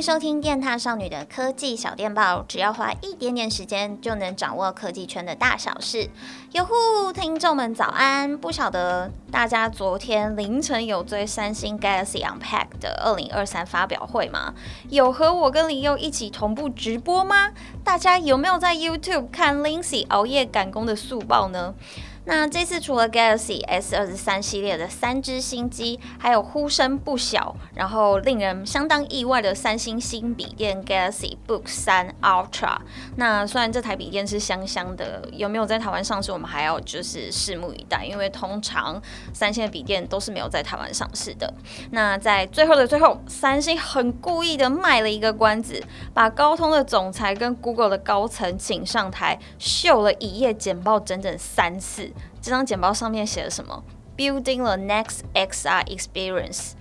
收听电塔少女的科技小电报，只要花一点点时间，就能掌握科技圈的大小事。哟呼，听众们早安！不晓得大家昨天凌晨有追三星 Galaxy Unpacked 的二零二三发表会吗？有和我跟林佑一起同步直播吗？大家有没有在 YouTube 看 Lindsay 熬夜赶工的速报呢？那这次除了 Galaxy S 二十三系列的三只新机，还有呼声不小，然后令人相当意外的三星新笔电 Galaxy Book 三 Ultra。那虽然这台笔电是香香的，有没有在台湾上市，我们还要就是拭目以待，因为通常三星的笔电都是没有在台湾上市的。那在最后的最后，三星很故意的卖了一个关子，把高通的总裁跟 Google 的高层请上台，秀了一页简报整整三次。这张简报上面写了什么？Building the next XR experience。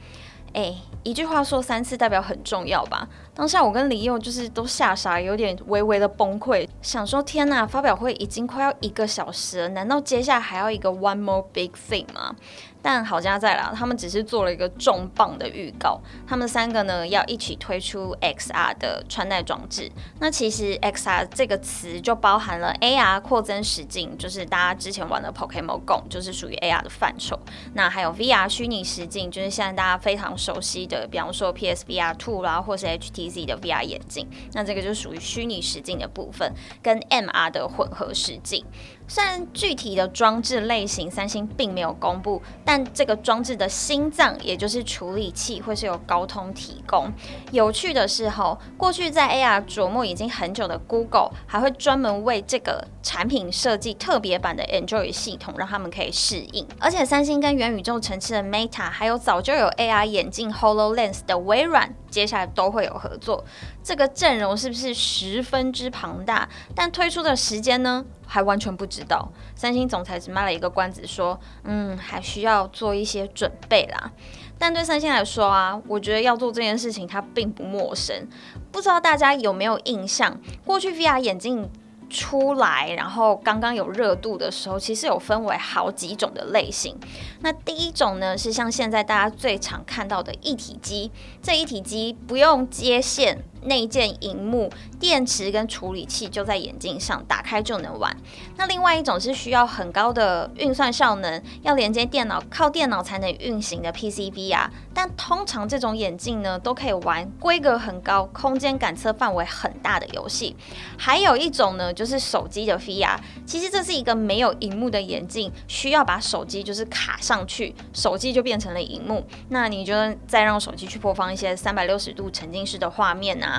哎，一句话说三次，代表很重要吧？当下我跟李佑就是都吓傻，有点微微的崩溃，想说天哪，发表会已经快要一个小时了，难道接下来还要一个 one more big thing 吗？但好家在啦，他们只是做了一个重磅的预告。他们三个呢要一起推出 XR 的穿戴装置。那其实 XR 这个词就包含了 AR 扩增实境，就是大家之前玩的 Pokemon Go，就是属于 AR 的范畴。那还有 VR 虚拟实境，就是现在大家非常熟悉的，比方说 PSVR 2啦，或是 HT HTC 的 VR 眼镜。那这个就属于虚拟实境的部分，跟 MR 的混合实境。虽然具体的装置类型三星并没有公布，但这个装置的心脏，也就是处理器，会是由高通提供。有趣的是，吼，过去在 AR 琢磨已经很久的 Google，还会专门为这个产品设计特别版的 Android 系统，让他们可以适应。而且三星跟元宇宙层次的 Meta，还有早就有 AR 眼镜 HoloLens 的微软，接下来都会有合做。这个阵容是不是十分之庞大？但推出的时间呢？还完全不知道，三星总裁只卖了一个关子，说，嗯，还需要做一些准备啦。但对三星来说啊，我觉得要做这件事情，它并不陌生。不知道大家有没有印象，过去 VR 眼镜出来，然后刚刚有热度的时候，其实有分为好几种的类型。那第一种呢，是像现在大家最常看到的一体机，这一体机不用接线。内建荧幕、电池跟处理器就在眼镜上，打开就能玩。那另外一种是需要很高的运算效能，要连接电脑，靠电脑才能运行的 PCVR。但通常这种眼镜呢，都可以玩规格很高、空间感测范围很大的游戏。还有一种呢，就是手机的 VR。其实这是一个没有荧幕的眼镜，需要把手机就是卡上去，手机就变成了荧幕。那你就再让手机去播放一些三百六十度沉浸式的画面啊。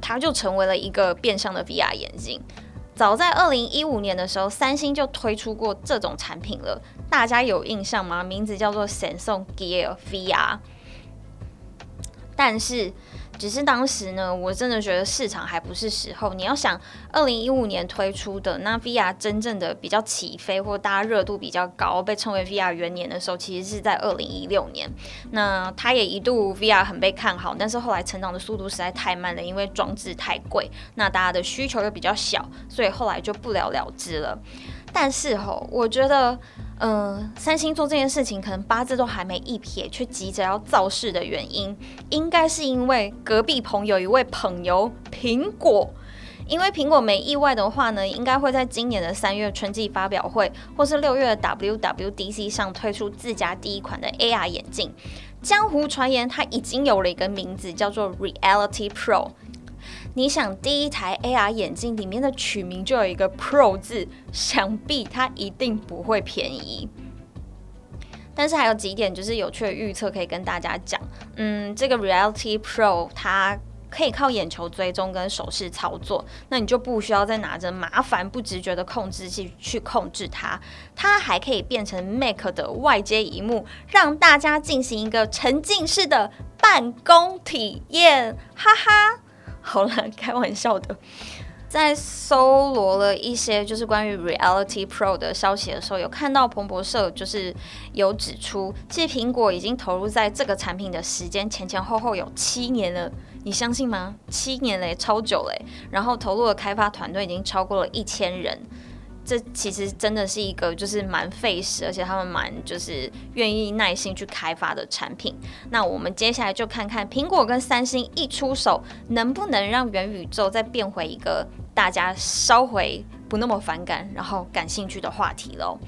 它就成为了一个变相的 VR 眼镜。早在二零一五年的时候，三星就推出过这种产品了，大家有印象吗？名字叫做 Samsung Gear VR。但是。只是当时呢，我真的觉得市场还不是时候。你要想，二零一五年推出的那 VR 真正的比较起飞，或大家热度比较高，被称为 VR 元年的时候，其实是在二零一六年。那它也一度 VR 很被看好，但是后来成长的速度实在太慢了，因为装置太贵，那大家的需求又比较小，所以后来就不了了之了。但是吼，我觉得。嗯、三星做这件事情，可能八字都还没一撇，却急着要造势的原因，应该是因为隔壁棚有一位朋友苹果，因为苹果没意外的话呢，应该会在今年的三月春季发表会，或是六月的 WWDC 上推出自家第一款的 AR 眼镜。江湖传言，它已经有了一个名字，叫做 Reality Pro。你想第一台 AR 眼镜里面的取名就有一个 Pro 字，想必它一定不会便宜。但是还有几点就是有趣的预测可以跟大家讲。嗯，这个 Reality Pro 它可以靠眼球追踪跟手势操作，那你就不需要再拿着麻烦不直觉的控制器去控制它。它还可以变成 Mac 的外接萤幕，让大家进行一个沉浸式的办公体验，哈哈。好了，开玩笑的。在搜罗了一些就是关于 Reality Pro 的消息的时候，有看到彭博社就是有指出，其实苹果已经投入在这个产品的时间前前后后有七年了，你相信吗？七年嘞，超久嘞。然后投入的开发团队已经超过了一千人。这其实真的是一个就是蛮费时，而且他们蛮就是愿意耐心去开发的产品。那我们接下来就看看苹果跟三星一出手，能不能让元宇宙再变回一个大家稍微不那么反感，然后感兴趣的话题喽。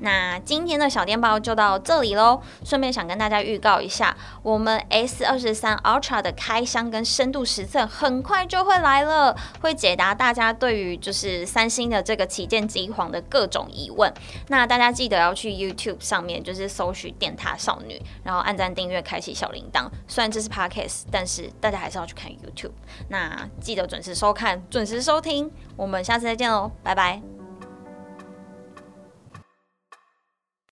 那今天的小电报就到这里喽。顺便想跟大家预告一下，我们 S 二十三 Ultra 的开箱跟深度实测很快就会来了，会解答大家对于就是三星的这个旗舰机皇的各种疑问。那大家记得要去 YouTube 上面就是搜寻电塔少女，然后按赞订阅，开启小铃铛。虽然这是 Podcast，但是大家还是要去看 YouTube。那记得准时收看，准时收听我们下次再见喽，拜拜。